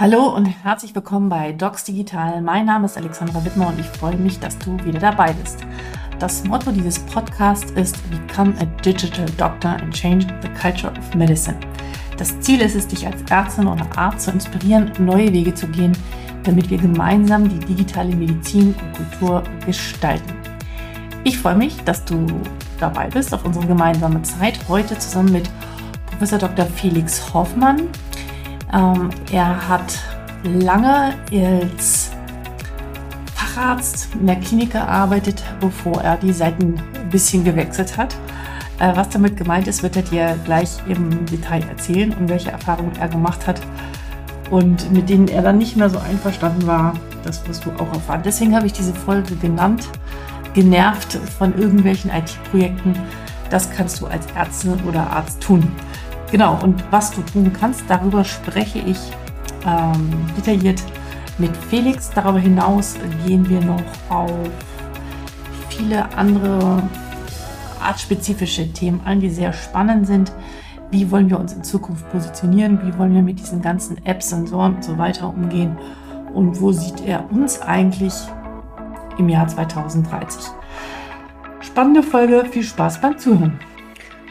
Hallo und herzlich willkommen bei Docs Digital. Mein Name ist Alexandra Wittmer und ich freue mich, dass du wieder dabei bist. Das Motto dieses Podcasts ist Become a Digital Doctor and Change the Culture of Medicine. Das Ziel ist es, dich als Ärztin oder Arzt zu inspirieren, neue Wege zu gehen, damit wir gemeinsam die digitale Medizin und Kultur gestalten. Ich freue mich, dass du dabei bist auf unsere gemeinsame Zeit heute zusammen mit Professor Dr. Felix Hoffmann. Ähm, er hat lange als Facharzt in der Klinik gearbeitet, bevor er die Seiten ein bisschen gewechselt hat. Äh, was damit gemeint ist, wird er dir gleich im Detail erzählen und welche Erfahrungen er gemacht hat und mit denen er dann nicht mehr so einverstanden war. Das wirst du auch erfahren. Deswegen habe ich diese Folge genannt, genervt von irgendwelchen IT-Projekten. Das kannst du als Ärztin oder Arzt tun. Genau, und was du tun kannst, darüber spreche ich ähm, detailliert mit Felix. Darüber hinaus gehen wir noch auf viele andere artspezifische Themen ein, die sehr spannend sind. Wie wollen wir uns in Zukunft positionieren? Wie wollen wir mit diesen ganzen Apps, Sensoren und so weiter umgehen? Und wo sieht er uns eigentlich im Jahr 2030? Spannende Folge, viel Spaß beim Zuhören.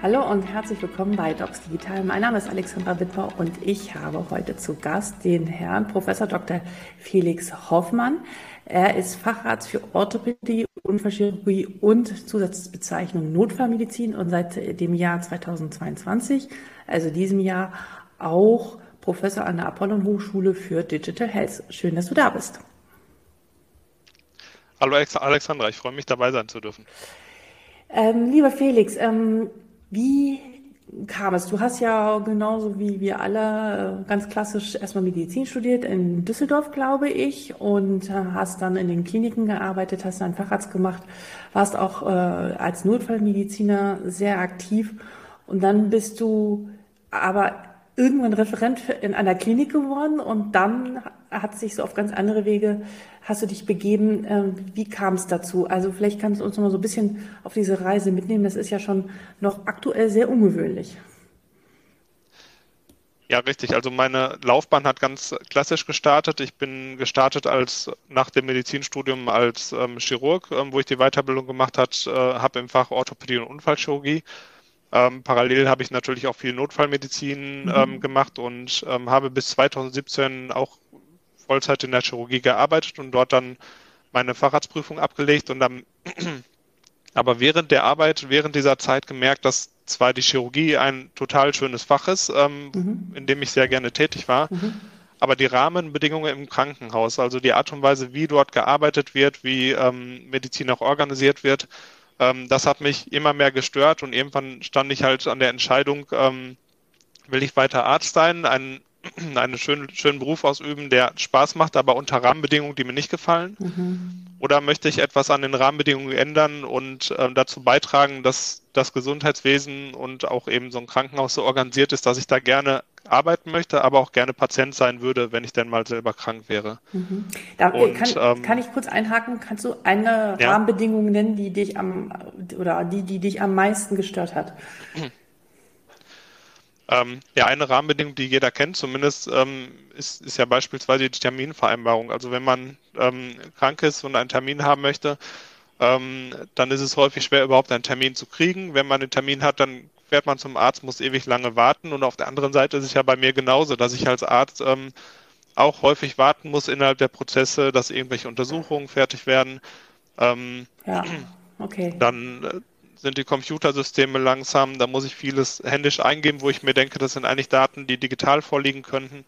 Hallo und herzlich willkommen bei Docs Digital. Mein Name ist Alexandra Wittmer und ich habe heute zu Gast den Herrn Professor Dr. Felix Hoffmann. Er ist Facharzt für Orthopädie, Unfallchirurgie und Zusatzbezeichnung Notfallmedizin und seit dem Jahr 2022, also diesem Jahr, auch Professor an der Apollon Hochschule für Digital Health. Schön, dass du da bist. Hallo Alexandra, ich freue mich dabei sein zu dürfen. Ähm, lieber Felix, ähm, wie kam es? Du hast ja genauso wie wir alle äh, ganz klassisch erstmal Medizin studiert in Düsseldorf, glaube ich, und äh, hast dann in den Kliniken gearbeitet, hast einen Facharzt gemacht, warst auch äh, als Notfallmediziner sehr aktiv und dann bist du aber irgendwann Referent in einer Klinik geworden und dann hat sich so auf ganz andere Wege, hast du dich begeben. Ähm, wie kam es dazu? Also vielleicht kannst du uns noch mal so ein bisschen auf diese Reise mitnehmen. Das ist ja schon noch aktuell sehr ungewöhnlich. Ja, richtig. Also meine Laufbahn hat ganz klassisch gestartet. Ich bin gestartet als nach dem Medizinstudium als ähm, Chirurg, ähm, wo ich die Weiterbildung gemacht habe, äh, habe im Fach Orthopädie und Unfallchirurgie ähm, parallel habe ich natürlich auch viel Notfallmedizin mhm. ähm, gemacht und ähm, habe bis 2017 auch Vollzeit in der Chirurgie gearbeitet und dort dann meine Facharztprüfung abgelegt und dann aber während der Arbeit, während dieser Zeit gemerkt, dass zwar die Chirurgie ein total schönes Fach ist, ähm, mhm. in dem ich sehr gerne tätig war, mhm. aber die Rahmenbedingungen im Krankenhaus, also die Art und Weise, wie dort gearbeitet wird, wie ähm, Medizin auch organisiert wird, ähm, das hat mich immer mehr gestört und irgendwann stand ich halt an der Entscheidung, ähm, will ich weiter Arzt sein, einen, einen schönen, schönen Beruf ausüben, der Spaß macht, aber unter Rahmenbedingungen, die mir nicht gefallen? Mhm. Oder möchte ich etwas an den Rahmenbedingungen ändern und äh, dazu beitragen, dass das Gesundheitswesen und auch eben so ein Krankenhaus so organisiert ist, dass ich da gerne arbeiten möchte, aber auch gerne Patient sein würde, wenn ich denn mal selber krank wäre. Mhm. Da, und, kann, ähm, kann, ich kurz einhaken? Kannst du eine ja. Rahmenbedingung nennen, die dich am oder die, die dich am meisten gestört hat? Ähm, ja, eine Rahmenbedingung, die jeder kennt, zumindest ähm, ist, ist ja beispielsweise die Terminvereinbarung. Also wenn man ähm, krank ist und einen Termin haben möchte, ähm, dann ist es häufig schwer, überhaupt einen Termin zu kriegen. Wenn man einen Termin hat, dann fährt man zum Arzt, muss ewig lange warten. Und auf der anderen Seite ist es ja bei mir genauso, dass ich als Arzt ähm, auch häufig warten muss innerhalb der Prozesse, dass irgendwelche Untersuchungen fertig werden. Ähm, ja, okay. Dann äh, sind die Computersysteme langsam, da muss ich vieles händisch eingeben, wo ich mir denke, das sind eigentlich Daten, die digital vorliegen könnten.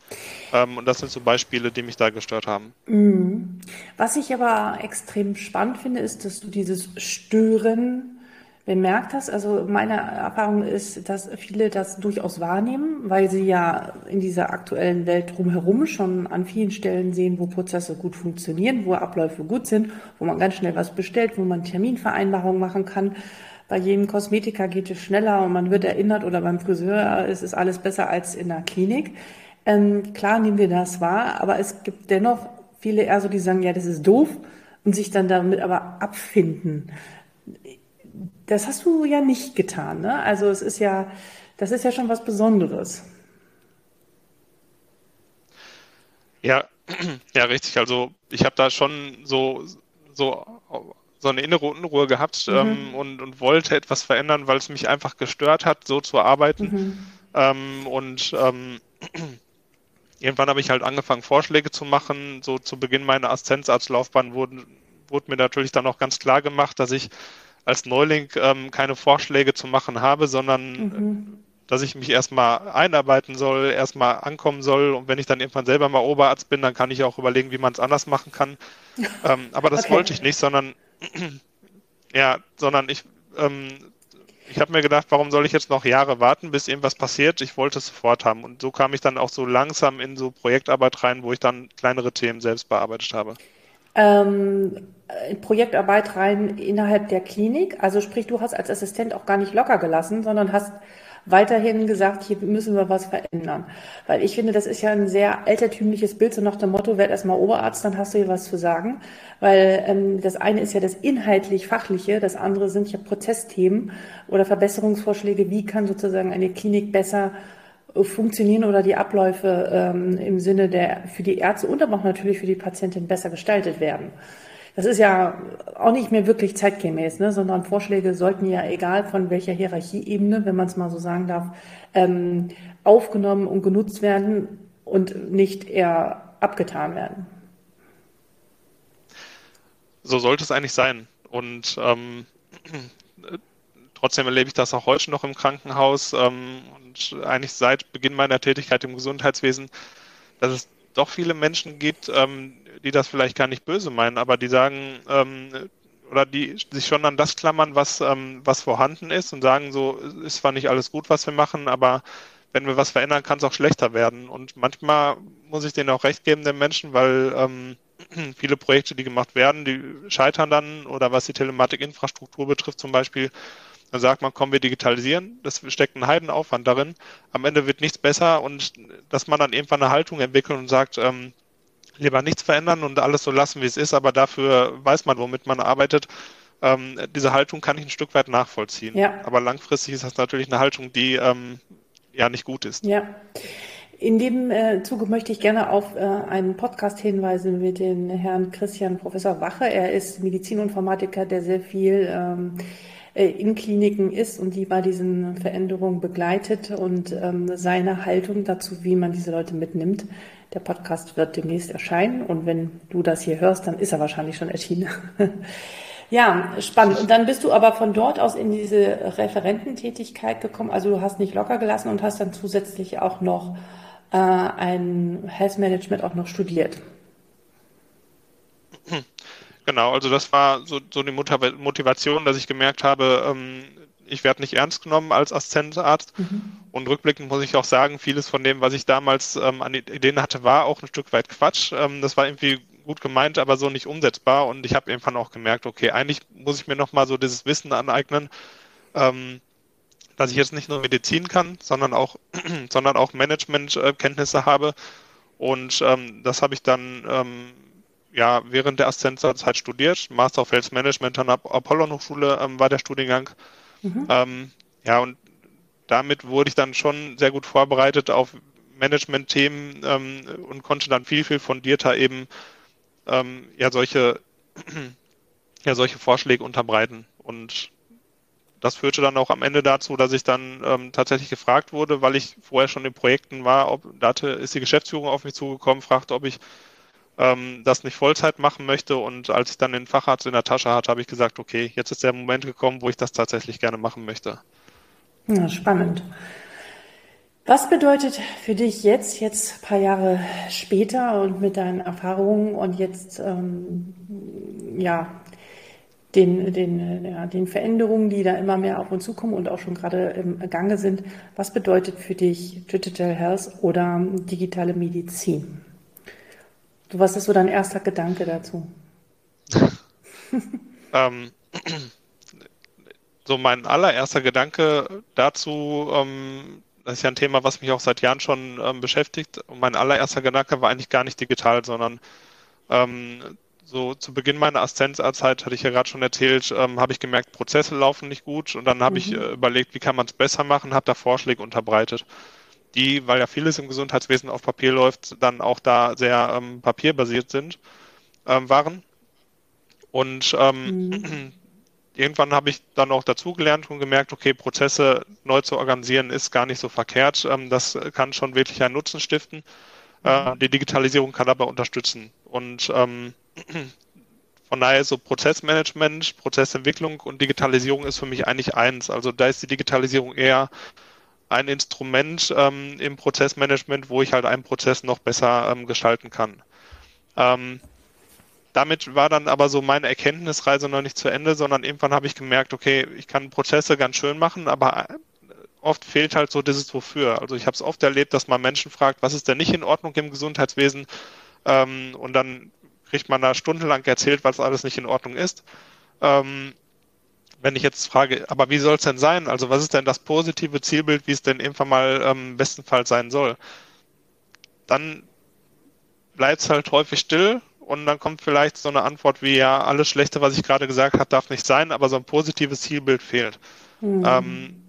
Ähm, und das sind so Beispiele, die mich da gestört haben. Mhm. Was ich aber extrem spannend finde, ist, dass du dieses Stören bemerkt hast. Also meine Erfahrung ist, dass viele das durchaus wahrnehmen, weil sie ja in dieser aktuellen Welt drumherum schon an vielen Stellen sehen, wo Prozesse gut funktionieren, wo Abläufe gut sind, wo man ganz schnell was bestellt, wo man Terminvereinbarungen machen kann. Bei jedem Kosmetiker geht es schneller und man wird erinnert oder beim Friseur ist es alles besser als in der Klinik. Ähm, klar nehmen wir das wahr, aber es gibt dennoch viele eher so, die sagen, ja, das ist doof und sich dann damit aber abfinden. Das hast du ja nicht getan, ne? Also es ist ja, das ist ja schon was Besonderes. Ja, ja, richtig. Also ich habe da schon so, so, so eine innere Unruhe gehabt mhm. ähm, und, und wollte etwas verändern, weil es mich einfach gestört hat, so zu arbeiten. Mhm. Ähm, und ähm, irgendwann habe ich halt angefangen, Vorschläge zu machen. So zu Beginn meiner Assistenzarztlaufbahn wurden, wurde mir natürlich dann auch ganz klar gemacht, dass ich als Neuling ähm, keine Vorschläge zu machen habe, sondern mhm. dass ich mich erstmal einarbeiten soll, erstmal ankommen soll und wenn ich dann irgendwann selber mal Oberarzt bin, dann kann ich auch überlegen, wie man es anders machen kann. ähm, aber das okay. wollte ich nicht, sondern ja, sondern ich ähm, ich habe mir gedacht, warum soll ich jetzt noch Jahre warten, bis irgendwas passiert? Ich wollte es sofort haben. Und so kam ich dann auch so langsam in so Projektarbeit rein, wo ich dann kleinere Themen selbst bearbeitet habe. Ähm, Projektarbeit rein innerhalb der Klinik. Also sprich, du hast als Assistent auch gar nicht locker gelassen, sondern hast weiterhin gesagt, hier müssen wir was verändern. Weil ich finde, das ist ja ein sehr altertümliches Bild, so nach dem Motto, werd erstmal Oberarzt, dann hast du hier was zu sagen. Weil ähm, das eine ist ja das inhaltlich-fachliche, das andere sind ja Prozessthemen oder Verbesserungsvorschläge, wie kann sozusagen eine Klinik besser funktionieren oder die Abläufe ähm, im Sinne der für die Ärzte und aber auch natürlich für die Patientin besser gestaltet werden. Das ist ja auch nicht mehr wirklich zeitgemäß, ne? sondern Vorschläge sollten ja, egal von welcher Hierarchieebene, wenn man es mal so sagen darf, ähm, aufgenommen und genutzt werden und nicht eher abgetan werden. So sollte es eigentlich sein. Und ähm, trotzdem erlebe ich das auch heute noch im Krankenhaus ähm, und eigentlich seit Beginn meiner Tätigkeit im Gesundheitswesen, dass es doch viele Menschen gibt, ähm, die das vielleicht gar nicht böse meinen, aber die sagen, ähm, oder die sich schon an das klammern, was, ähm, was vorhanden ist und sagen so, ist zwar nicht alles gut, was wir machen, aber wenn wir was verändern, kann es auch schlechter werden. Und manchmal muss ich denen auch recht geben, den Menschen, weil ähm, viele Projekte, die gemacht werden, die scheitern dann oder was die Telematikinfrastruktur betrifft zum Beispiel, dann sagt man, komm, wir digitalisieren. Das steckt ein Heidenaufwand darin. Am Ende wird nichts besser und dass man dann irgendwann eine Haltung entwickelt und sagt, ähm, lieber nichts verändern und alles so lassen, wie es ist, aber dafür weiß man, womit man arbeitet. Ähm, diese Haltung kann ich ein Stück weit nachvollziehen. Ja. Aber langfristig ist das natürlich eine Haltung, die ähm, ja nicht gut ist. Ja. In dem äh, Zuge möchte ich gerne auf äh, einen Podcast hinweisen mit dem Herrn Christian Professor Wache. Er ist Medizininformatiker, der sehr viel ähm, äh, in Kliniken ist und die bei diesen Veränderungen begleitet und ähm, seine Haltung dazu, wie man diese Leute mitnimmt. Der Podcast wird demnächst erscheinen und wenn du das hier hörst, dann ist er wahrscheinlich schon erschienen. ja, spannend. Und dann bist du aber von dort aus in diese Referententätigkeit gekommen. Also du hast nicht locker gelassen und hast dann zusätzlich auch noch äh, ein Health Management auch noch studiert. Genau, also das war so, so die Motivation, dass ich gemerkt habe, ähm, ich werde nicht ernst genommen als Assistentarzt. Mhm. Und rückblickend muss ich auch sagen, vieles von dem, was ich damals ähm, an Ideen hatte, war auch ein Stück weit Quatsch. Ähm, das war irgendwie gut gemeint, aber so nicht umsetzbar. Und ich habe irgendwann auch gemerkt, okay, eigentlich muss ich mir nochmal so dieses Wissen aneignen, ähm, dass ich jetzt nicht nur Medizin kann, sondern auch, sondern auch Managementkenntnisse habe. Und ähm, das habe ich dann ähm, ja, während der Assistenzzeit studiert. Master of Health Management an der Apollon-Hochschule ähm, war der Studiengang. Mhm. Ähm, ja, und damit wurde ich dann schon sehr gut vorbereitet auf Management-Themen ähm, und konnte dann viel, viel fundierter eben ähm, ja, solche, ja, solche Vorschläge unterbreiten. Und das führte dann auch am Ende dazu, dass ich dann ähm, tatsächlich gefragt wurde, weil ich vorher schon in Projekten war, ob da ist die Geschäftsführung auf mich zugekommen, fragte, ob ich ähm, das nicht Vollzeit machen möchte. Und als ich dann den Facharzt in der Tasche hatte, habe ich gesagt, okay, jetzt ist der Moment gekommen, wo ich das tatsächlich gerne machen möchte. Ja, spannend. Was bedeutet für dich jetzt, jetzt ein paar Jahre später und mit deinen Erfahrungen und jetzt ähm, ja den, den, ja, den Veränderungen, die da immer mehr auf uns zukommen und auch schon gerade im Gange sind, was bedeutet für dich Digital Health oder digitale Medizin? Du, was ist so dein erster Gedanke dazu? ähm, so mein allererster Gedanke dazu, ähm, das ist ja ein Thema, was mich auch seit Jahren schon ähm, beschäftigt. Und mein allererster Gedanke war eigentlich gar nicht digital, sondern ähm, so zu Beginn meiner Assistenzarztzeit, hatte ich ja gerade schon erzählt, ähm, habe ich gemerkt, Prozesse laufen nicht gut und dann habe mhm. ich äh, überlegt, wie kann man es besser machen, habe da Vorschläge unterbreitet. Die, weil ja vieles im Gesundheitswesen auf Papier läuft, dann auch da sehr ähm, papierbasiert sind, ähm, waren. Und ähm, mhm. irgendwann habe ich dann auch dazugelernt und gemerkt, okay, Prozesse neu zu organisieren ist gar nicht so verkehrt. Ähm, das kann schon wirklich einen Nutzen stiften. Äh, die Digitalisierung kann dabei unterstützen. Und ähm, von daher so Prozessmanagement, Prozessentwicklung und Digitalisierung ist für mich eigentlich eins. Also da ist die Digitalisierung eher ein Instrument ähm, im Prozessmanagement, wo ich halt einen Prozess noch besser ähm, gestalten kann. Ähm, damit war dann aber so meine Erkenntnisreise noch nicht zu Ende, sondern irgendwann habe ich gemerkt, okay, ich kann Prozesse ganz schön machen, aber äh, oft fehlt halt so dieses Wofür. Also ich habe es oft erlebt, dass man Menschen fragt, was ist denn nicht in Ordnung im Gesundheitswesen? Ähm, und dann kriegt man da stundenlang erzählt, was alles nicht in Ordnung ist. Ähm, wenn ich jetzt frage, aber wie soll es denn sein? Also was ist denn das positive Zielbild, wie es denn irgendwann mal ähm, bestenfalls sein soll? Dann bleibt es halt häufig still und dann kommt vielleicht so eine Antwort wie, ja, alles Schlechte, was ich gerade gesagt habe, darf nicht sein, aber so ein positives Zielbild fehlt. Mhm. Ähm,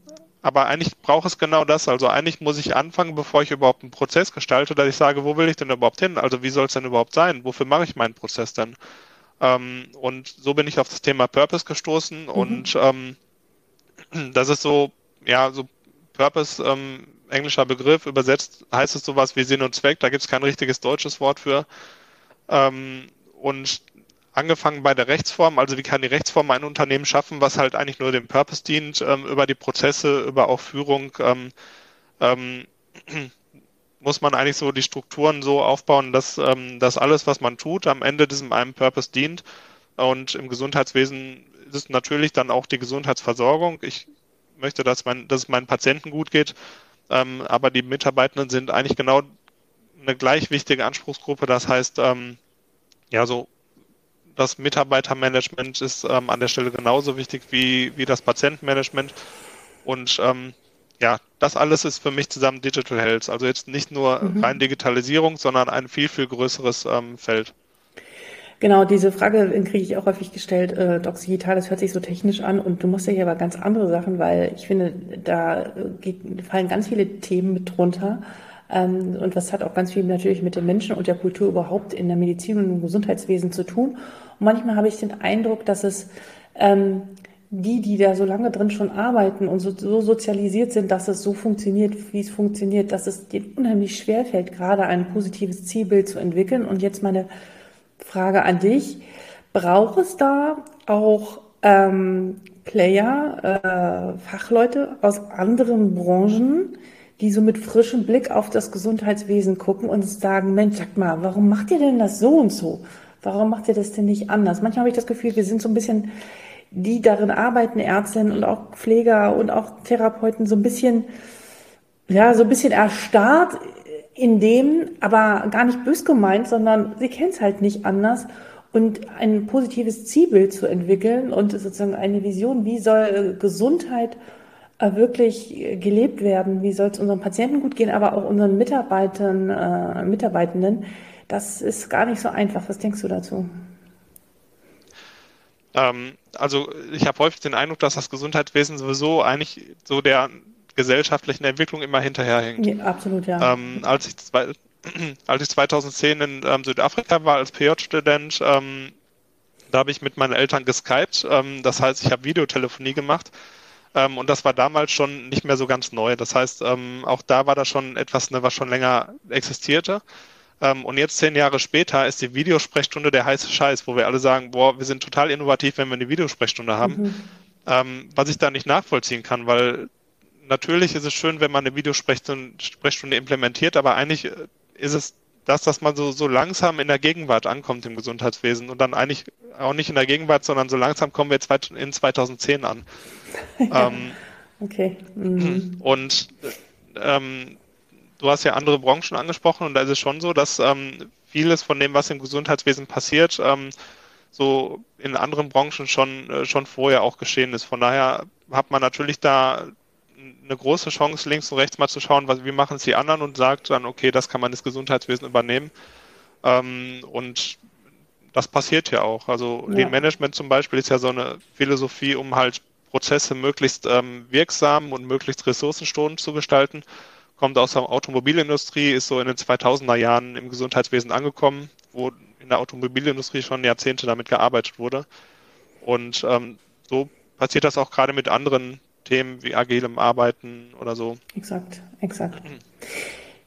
aber eigentlich braucht es genau das. Also eigentlich muss ich anfangen, bevor ich überhaupt einen Prozess gestalte, dass ich sage, wo will ich denn überhaupt hin? Also wie soll es denn überhaupt sein? Wofür mache ich meinen Prozess denn? Ähm, und so bin ich auf das Thema Purpose gestoßen mhm. und ähm, das ist so, ja, so Purpose, ähm, englischer Begriff, übersetzt heißt es sowas wie Sinn und Zweck, da gibt es kein richtiges deutsches Wort für. Ähm, und angefangen bei der Rechtsform, also wie kann die Rechtsform ein Unternehmen schaffen, was halt eigentlich nur dem Purpose dient, ähm, über die Prozesse, über auch Führung, ähm, ähm, muss man eigentlich so die Strukturen so aufbauen, dass, ähm, dass alles, was man tut, am Ende diesem einen Purpose dient. Und im Gesundheitswesen ist es natürlich dann auch die Gesundheitsversorgung. Ich möchte, dass, mein, dass es meinen Patienten gut geht, ähm, aber die Mitarbeitenden sind eigentlich genau eine gleich wichtige Anspruchsgruppe. Das heißt, ähm, ja, so das Mitarbeitermanagement ist ähm, an der Stelle genauso wichtig wie, wie das Patientenmanagement. Und ähm, ja, das alles ist für mich zusammen Digital Health. Also jetzt nicht nur mhm. rein Digitalisierung, sondern ein viel, viel größeres ähm, Feld. Genau, diese Frage kriege ich auch häufig gestellt. Äh, Docs Digital, das hört sich so technisch an und du machst ja hier aber ganz andere Sachen, weil ich finde, da geht, fallen ganz viele Themen mit drunter. Ähm, und was hat auch ganz viel natürlich mit den Menschen und der Kultur überhaupt in der Medizin und im Gesundheitswesen zu tun. Und manchmal habe ich den Eindruck, dass es ähm, die, die da so lange drin schon arbeiten und so, so sozialisiert sind, dass es so funktioniert, wie es funktioniert, dass es denen unheimlich schwer fällt, gerade ein positives Zielbild zu entwickeln. Und jetzt meine Frage an dich. Braucht es da auch ähm, Player, äh, Fachleute aus anderen Branchen, die so mit frischem Blick auf das Gesundheitswesen gucken und sagen, Mensch, sag mal, warum macht ihr denn das so und so? Warum macht ihr das denn nicht anders? Manchmal habe ich das Gefühl, wir sind so ein bisschen, die darin arbeiten, Ärztinnen und auch Pfleger und auch Therapeuten, so ein bisschen, ja, so ein bisschen erstarrt in dem, aber gar nicht bös gemeint, sondern sie kennen es halt nicht anders. Und ein positives Zielbild zu entwickeln und sozusagen eine Vision, wie soll Gesundheit äh, wirklich gelebt werden, wie soll es unseren Patienten gut gehen, aber auch unseren Mitarbeitern, äh, Mitarbeitenden, das ist gar nicht so einfach. Was denkst du dazu? Ähm, also ich habe häufig den Eindruck, dass das Gesundheitswesen sowieso eigentlich so der gesellschaftlichen Entwicklung immer hinterherhängt. Ja, absolut, ja. Ähm, als, ich zwei, als ich 2010 in ähm, Südafrika war als PJ-Student, ähm, da habe ich mit meinen Eltern geskypt. Ähm, das heißt, ich habe Videotelefonie gemacht ähm, und das war damals schon nicht mehr so ganz neu. Das heißt, auch da war das schon etwas, ne, was schon länger existierte. Ähm, und jetzt zehn Jahre später ist die Videosprechstunde der heiße Scheiß, wo wir alle sagen, boah, wir sind total innovativ, wenn wir eine Videosprechstunde haben. Mhm. Ähm, was ich da nicht nachvollziehen kann, weil natürlich ist es schön, wenn man eine Videosprechstunde implementiert, aber eigentlich äh, ist es das, dass man so, so langsam in der Gegenwart ankommt im Gesundheitswesen und dann eigentlich auch nicht in der Gegenwart, sondern so langsam kommen wir in 2010 an. ähm, okay. Mhm. Und ähm, du hast ja andere Branchen angesprochen und da ist es schon so, dass ähm, vieles von dem, was im Gesundheitswesen passiert, ähm, so in anderen Branchen schon, äh, schon vorher auch geschehen ist. Von daher hat man natürlich da eine große Chance, links und rechts mal zu schauen, was, wie machen es die anderen und sagt dann, okay, das kann man das Gesundheitswesen übernehmen. Ähm, und das passiert ja auch. Also ja. Lean Management zum Beispiel ist ja so eine Philosophie, um halt Prozesse möglichst ähm, wirksam und möglichst ressourcenschonend zu gestalten kommt aus der Automobilindustrie, ist so in den 2000er Jahren im Gesundheitswesen angekommen, wo in der Automobilindustrie schon Jahrzehnte damit gearbeitet wurde. Und ähm, so passiert das auch gerade mit anderen Themen wie agilem Arbeiten oder so. Exakt, exakt.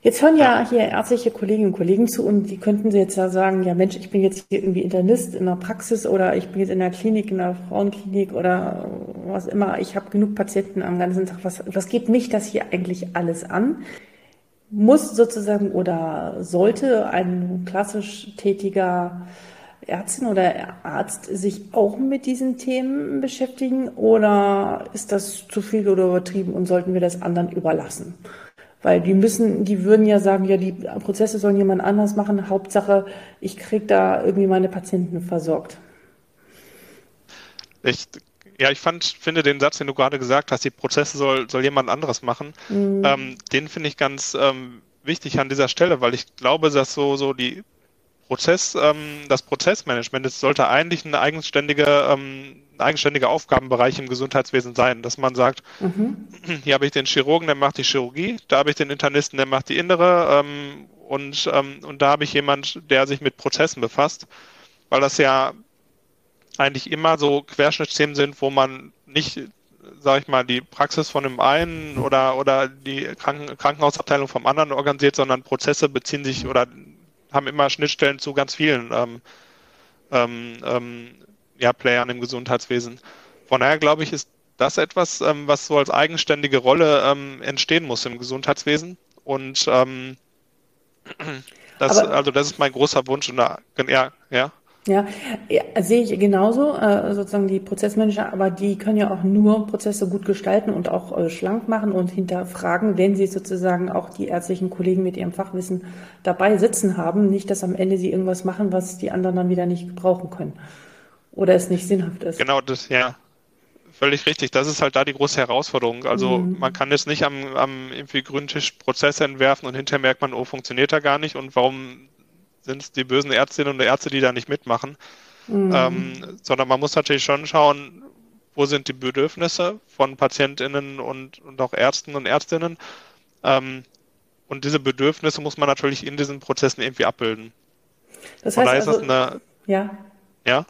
Jetzt hören ja, ja, hier ärztliche Kolleginnen und Kollegen zu und die könnten sie jetzt ja sagen, ja Mensch, ich bin jetzt hier irgendwie Internist in der Praxis oder ich bin jetzt in der Klinik, in der Frauenklinik oder was immer. Ich habe genug Patienten am ganzen Tag. Was, was geht mich das hier eigentlich alles an? Muss sozusagen oder sollte ein klassisch tätiger Ärztin oder Arzt sich auch mit diesen Themen beschäftigen oder ist das zu viel oder übertrieben und sollten wir das anderen überlassen? Weil die müssen, die würden ja sagen, ja, die Prozesse sollen jemand anders machen. Hauptsache, ich kriege da irgendwie meine Patienten versorgt. Ich, ja, ich fand, finde den Satz, den du gerade gesagt hast, die Prozesse soll, soll jemand anderes machen, mhm. ähm, den finde ich ganz ähm, wichtig an dieser Stelle, weil ich glaube, dass so, so die Prozess, ähm, das Prozessmanagement, das sollte eigentlich eine eigenständige, ähm, eigenständiger Aufgabenbereich im Gesundheitswesen sein, dass man sagt, mhm. hier habe ich den Chirurgen, der macht die Chirurgie, da habe ich den Internisten, der macht die innere ähm, und, ähm, und da habe ich jemand, der sich mit Prozessen befasst, weil das ja eigentlich immer so Querschnittsthemen sind, wo man nicht, sage ich mal, die Praxis von dem einen oder, oder die Kranken Krankenhausabteilung vom anderen organisiert, sondern Prozesse beziehen sich oder haben immer Schnittstellen zu ganz vielen ähm, ähm, ähm, ja, Playern im Gesundheitswesen. Von daher glaube ich, ist das etwas, ähm, was so als eigenständige Rolle ähm, entstehen muss im Gesundheitswesen. Und ähm, das, also das ist mein großer Wunsch. Und da, ja, ja. Ja, sehe ich genauso, äh, sozusagen die Prozessmanager, aber die können ja auch nur Prozesse gut gestalten und auch äh, schlank machen und hinterfragen, wenn sie sozusagen auch die ärztlichen Kollegen mit ihrem Fachwissen dabei sitzen haben, nicht, dass am Ende sie irgendwas machen, was die anderen dann wieder nicht brauchen können oder es nicht sinnhaft ist. Genau, das, ja, völlig richtig. Das ist halt da die große Herausforderung. Also mhm. man kann jetzt nicht am, am irgendwie grünen Tisch Prozesse entwerfen und hinterher merkt man, oh, funktioniert da gar nicht und warum sind es die bösen Ärztinnen und Ärzte, die da nicht mitmachen. Mhm. Ähm, sondern man muss natürlich schon schauen, wo sind die Bedürfnisse von PatientInnen und, und auch Ärzten und Ärztinnen. Ähm, und diese Bedürfnisse muss man natürlich in diesen Prozessen irgendwie abbilden. Das heißt also, eine, ja. Ja.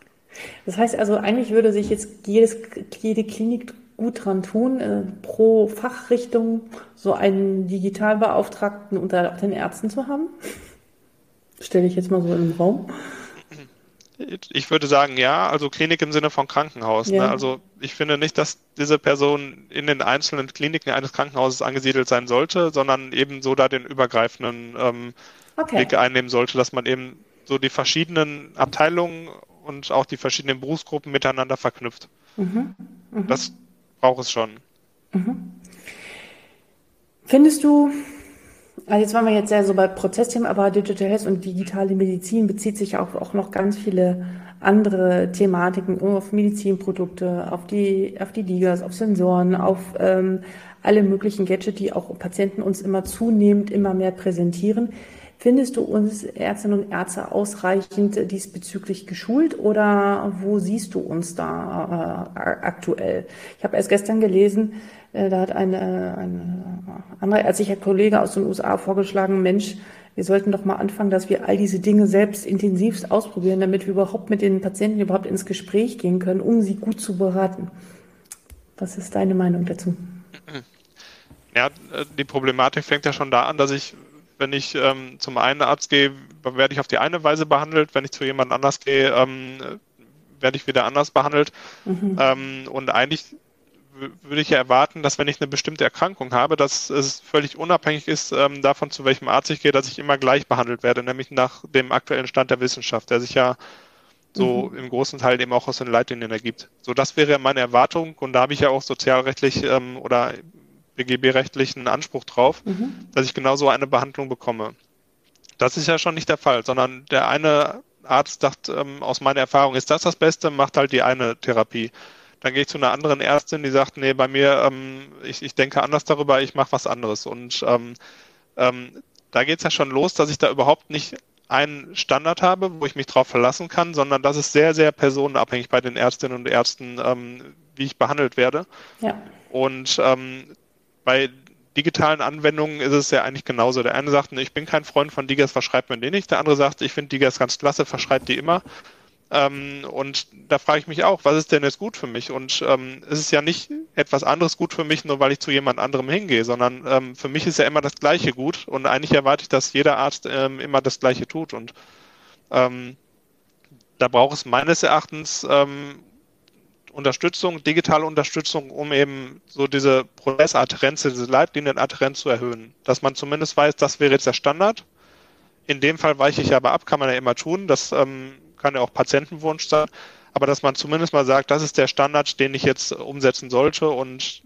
Das heißt also, eigentlich würde sich jetzt jedes, jede Klinik gut dran tun, äh, pro Fachrichtung so einen Digitalbeauftragten unter den Ärzten zu haben. Stelle ich jetzt mal so in den Raum. Ich würde sagen, ja, also Klinik im Sinne von Krankenhaus. Ne? Ja. Ne? Also ich finde nicht, dass diese Person in den einzelnen Kliniken eines Krankenhauses angesiedelt sein sollte, sondern eben so da den übergreifenden ähm, okay. Blick einnehmen sollte, dass man eben so die verschiedenen Abteilungen und auch die verschiedenen Berufsgruppen miteinander verknüpft. Mhm. Mhm. Das braucht es schon. Mhm. Findest du, also jetzt waren wir jetzt sehr so bei Prozessthemen, aber Digital Health und digitale Medizin bezieht sich auch, auch noch ganz viele andere Thematiken auf Medizinprodukte, auf die, auf die Digas, auf Sensoren, auf ähm, alle möglichen Gadgets, die auch Patienten uns immer zunehmend immer mehr präsentieren. Findest du uns Ärztinnen und Ärzte ausreichend diesbezüglich geschult oder wo siehst du uns da äh, aktuell? Ich habe erst gestern gelesen, äh, da hat eine, ein anderer ärztlicher Kollege aus den USA vorgeschlagen, Mensch, wir sollten doch mal anfangen, dass wir all diese Dinge selbst intensivst ausprobieren, damit wir überhaupt mit den Patienten überhaupt ins Gespräch gehen können, um sie gut zu beraten. Was ist deine Meinung dazu? Ja, die Problematik fängt ja schon da an, dass ich, wenn ich ähm, zum einen Arzt gehe, werde ich auf die eine Weise behandelt, wenn ich zu jemand anders gehe, ähm, werde ich wieder anders behandelt. Mhm. Ähm, und eigentlich würde ich ja erwarten, dass wenn ich eine bestimmte Erkrankung habe, dass es völlig unabhängig ist ähm, davon, zu welchem Arzt ich gehe, dass ich immer gleich behandelt werde, nämlich nach dem aktuellen Stand der Wissenschaft, der sich ja so mhm. im großen Teil eben auch aus den Leitlinien ergibt. So, das wäre meine Erwartung und da habe ich ja auch sozialrechtlich ähm, oder BGB-rechtlich einen Anspruch drauf, mhm. dass ich genau so eine Behandlung bekomme. Das ist ja schon nicht der Fall, sondern der eine Arzt sagt, ähm, aus meiner Erfahrung ist das das Beste, macht halt die eine Therapie. Dann gehe ich zu einer anderen Ärztin, die sagt, nee, bei mir, ähm, ich, ich denke anders darüber, ich mache was anderes. Und ähm, ähm, da geht es ja schon los, dass ich da überhaupt nicht einen Standard habe, wo ich mich drauf verlassen kann, sondern das ist sehr, sehr personenabhängig bei den Ärztinnen und Ärzten, ähm, wie ich behandelt werde. Ja. Und ähm, bei digitalen Anwendungen ist es ja eigentlich genauso. Der eine sagt, ich bin kein Freund von Digas, verschreibt man den nicht. Der andere sagt, ich finde Digas ganz klasse, verschreibt die immer. Ähm, und da frage ich mich auch, was ist denn jetzt gut für mich? Und ähm, es ist ja nicht etwas anderes gut für mich, nur weil ich zu jemand anderem hingehe, sondern ähm, für mich ist ja immer das Gleiche gut. Und eigentlich erwarte ich, dass jeder Arzt ähm, immer das Gleiche tut. Und ähm, da braucht es meines Erachtens ähm, Unterstützung, digitale Unterstützung, um eben so diese Prozessadherenz, diese Leitlinienadherenz zu erhöhen. Dass man zumindest weiß, das wäre jetzt der Standard. In dem Fall weiche ich aber ab, kann man ja immer tun. Das ähm, kann ja auch Patientenwunsch sein. Aber dass man zumindest mal sagt, das ist der Standard, den ich jetzt umsetzen sollte und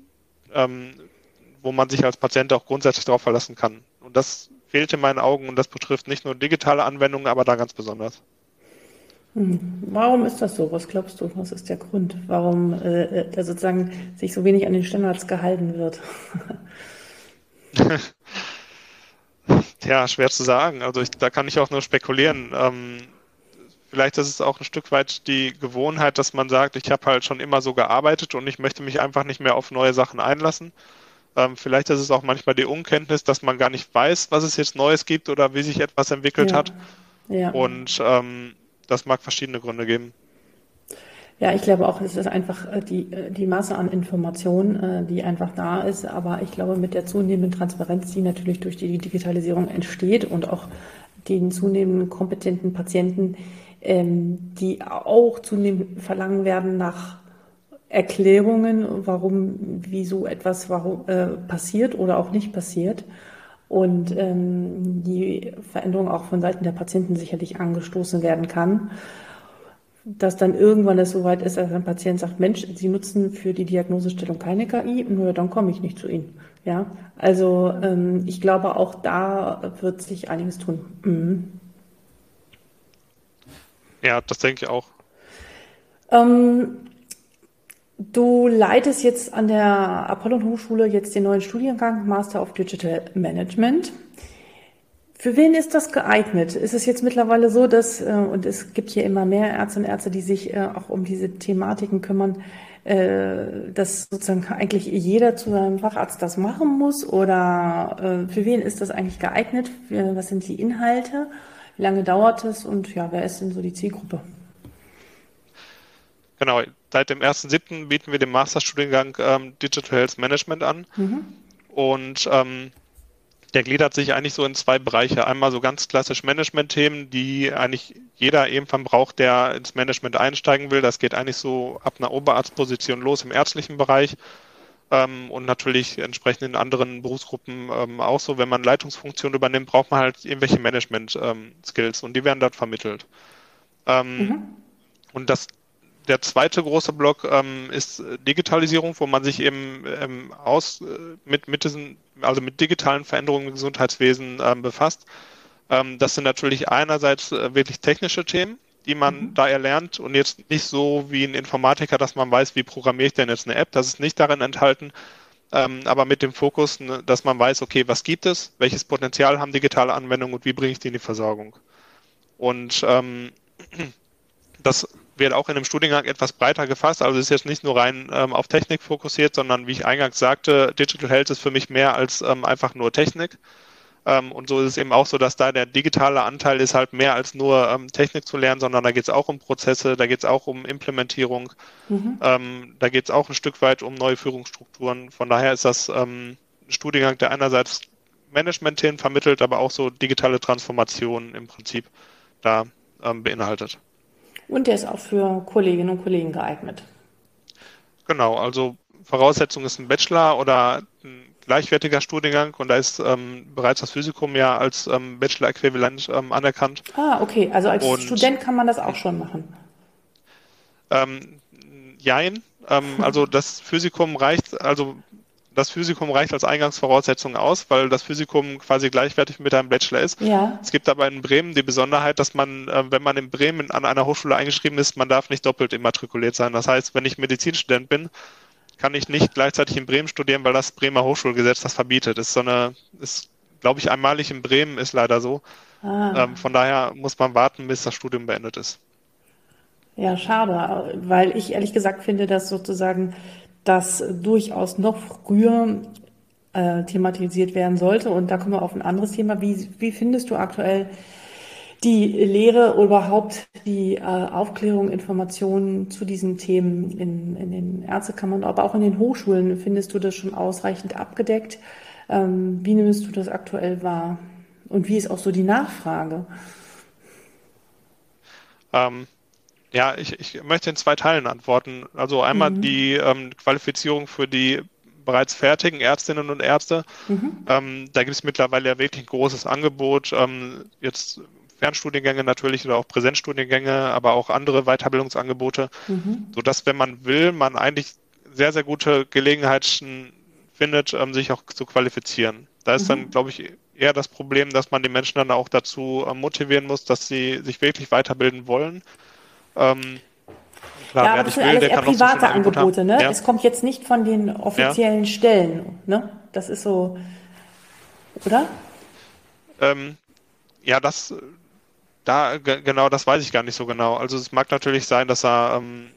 ähm, wo man sich als Patient auch grundsätzlich darauf verlassen kann. Und das fehlt in meinen Augen und das betrifft nicht nur digitale Anwendungen, aber da ganz besonders. Hm. Warum ist das so? Was glaubst du? Was ist der Grund? Warum äh, äh da sozusagen sich so wenig an den Standards gehalten wird? ja, schwer zu sagen. Also ich, da kann ich auch nur spekulieren. Ähm, vielleicht ist es auch ein Stück weit die Gewohnheit, dass man sagt, ich habe halt schon immer so gearbeitet und ich möchte mich einfach nicht mehr auf neue Sachen einlassen. Ähm, vielleicht ist es auch manchmal die Unkenntnis, dass man gar nicht weiß, was es jetzt Neues gibt oder wie sich etwas entwickelt ja. hat. Ja. Und ähm, das mag verschiedene Gründe geben. Ja, ich glaube auch, es ist einfach äh, die, äh, die Masse an Informationen, äh, die einfach da ist. Aber ich glaube, mit der zunehmenden Transparenz, die natürlich durch die Digitalisierung entsteht und auch den zunehmenden kompetenten Patienten, ähm, die auch zunehmend verlangen werden nach Erklärungen, warum, wieso etwas warum, passiert oder auch nicht passiert und ähm, die Veränderung auch von Seiten der Patienten sicherlich angestoßen werden kann. Dass dann irgendwann es soweit ist, dass ein Patient sagt, Mensch, Sie nutzen für die Diagnosestellung keine KI, nur dann komme ich nicht zu Ihnen. Ja, also ähm, ich glaube, auch da wird sich einiges tun. Mhm. Ja, das denke ich auch. Ähm, Du leitest jetzt an der Apollon Hochschule jetzt den neuen Studiengang Master of Digital Management. Für wen ist das geeignet? Ist es jetzt mittlerweile so, dass, äh, und es gibt hier immer mehr Ärzte und Ärzte, die sich äh, auch um diese Thematiken kümmern, äh, dass sozusagen eigentlich jeder zu seinem Facharzt das machen muss? Oder für wen ist das eigentlich geeignet? Was sind die Inhalte? Wie lange dauert es? Und ja, wer ist denn so die Zielgruppe? Genau, seit dem 1.7. bieten wir den Masterstudiengang ähm, Digital Health Management an. Mhm. Und ähm, der gliedert sich eigentlich so in zwei Bereiche. Einmal so ganz klassisch Management-Themen, die eigentlich jeder irgendwann braucht, der ins Management einsteigen will. Das geht eigentlich so ab einer Oberarztposition los im ärztlichen Bereich. Ähm, und natürlich entsprechend in anderen Berufsgruppen ähm, auch so. Wenn man Leitungsfunktionen übernimmt, braucht man halt irgendwelche Management-Skills ähm, und die werden dort vermittelt. Ähm, mhm. Und das der zweite große Block ähm, ist Digitalisierung, wo man sich eben ähm, aus, äh, mit, mit diesen, also mit digitalen Veränderungen im Gesundheitswesen ähm, befasst. Ähm, das sind natürlich einerseits äh, wirklich technische Themen, die man mhm. da erlernt und jetzt nicht so wie ein Informatiker, dass man weiß, wie programmiere ich denn jetzt eine App. Das ist nicht darin enthalten, ähm, aber mit dem Fokus, ne, dass man weiß, okay, was gibt es, welches Potenzial haben digitale Anwendungen und wie bringe ich die in die Versorgung. Und ähm, das wird auch in dem Studiengang etwas breiter gefasst. Also es ist jetzt nicht nur rein ähm, auf Technik fokussiert, sondern wie ich eingangs sagte, Digital Health ist für mich mehr als ähm, einfach nur Technik. Ähm, und so ist es eben auch so, dass da der digitale Anteil ist halt mehr als nur ähm, Technik zu lernen, sondern da geht es auch um Prozesse, da geht es auch um Implementierung, mhm. Ähm, da geht es auch ein Stück weit um neue Führungsstrukturen. Von daher ist das ähm, ein Studiengang, der einerseits Management-Themen vermittelt, aber auch so digitale Transformationen im Prinzip da beinhaltet. Und der ist auch für Kolleginnen und Kollegen geeignet. Genau, also Voraussetzung ist ein Bachelor oder ein gleichwertiger Studiengang und da ist ähm, bereits das Physikum ja als ähm, Bachelor-Äquivalent ähm, anerkannt. Ah, okay, also als und, Student kann man das auch schon machen. Ähm, jein, ähm, also das Physikum reicht, also das Physikum reicht als Eingangsvoraussetzung aus, weil das Physikum quasi gleichwertig mit einem Bachelor ist. Ja. Es gibt aber in Bremen die Besonderheit, dass man, äh, wenn man in Bremen an einer Hochschule eingeschrieben ist, man darf nicht doppelt immatrikuliert sein. Das heißt, wenn ich Medizinstudent bin, kann ich nicht gleichzeitig in Bremen studieren, weil das Bremer Hochschulgesetz das verbietet. Ist so eine, ist, glaube ich, einmalig in Bremen, ist leider so. Ah. Ähm, von daher muss man warten, bis das Studium beendet ist. Ja, schade, weil ich ehrlich gesagt finde, dass sozusagen dass durchaus noch früher äh, thematisiert werden sollte. Und da kommen wir auf ein anderes Thema. Wie, wie findest du aktuell die Lehre überhaupt die äh, Aufklärung, Informationen zu diesen Themen in, in den Ärztekammern, aber auch in den Hochschulen? Findest du das schon ausreichend abgedeckt? Ähm, wie nimmst du das aktuell wahr? Und wie ist auch so die Nachfrage? Ähm, ja, ich, ich möchte in zwei Teilen antworten. Also einmal mhm. die ähm, Qualifizierung für die bereits fertigen Ärztinnen und Ärzte. Mhm. Ähm, da gibt es mittlerweile ja wirklich ein großes Angebot. Ähm, jetzt Fernstudiengänge natürlich oder auch Präsenzstudiengänge, aber auch andere Weiterbildungsangebote, mhm. sodass, wenn man will, man eigentlich sehr, sehr gute Gelegenheiten findet, ähm, sich auch zu qualifizieren. Da ist mhm. dann, glaube ich, eher das Problem, dass man die Menschen dann auch dazu äh, motivieren muss, dass sie sich wirklich weiterbilden wollen. Ähm, klar, ja, aber das sind will, alles eher private Angebote, ne? Ja. Es kommt jetzt nicht von den offiziellen ja. Stellen, ne? Das ist so, oder? Ähm, ja, das, da, genau, das weiß ich gar nicht so genau. Also es mag natürlich sein, dass er ähm,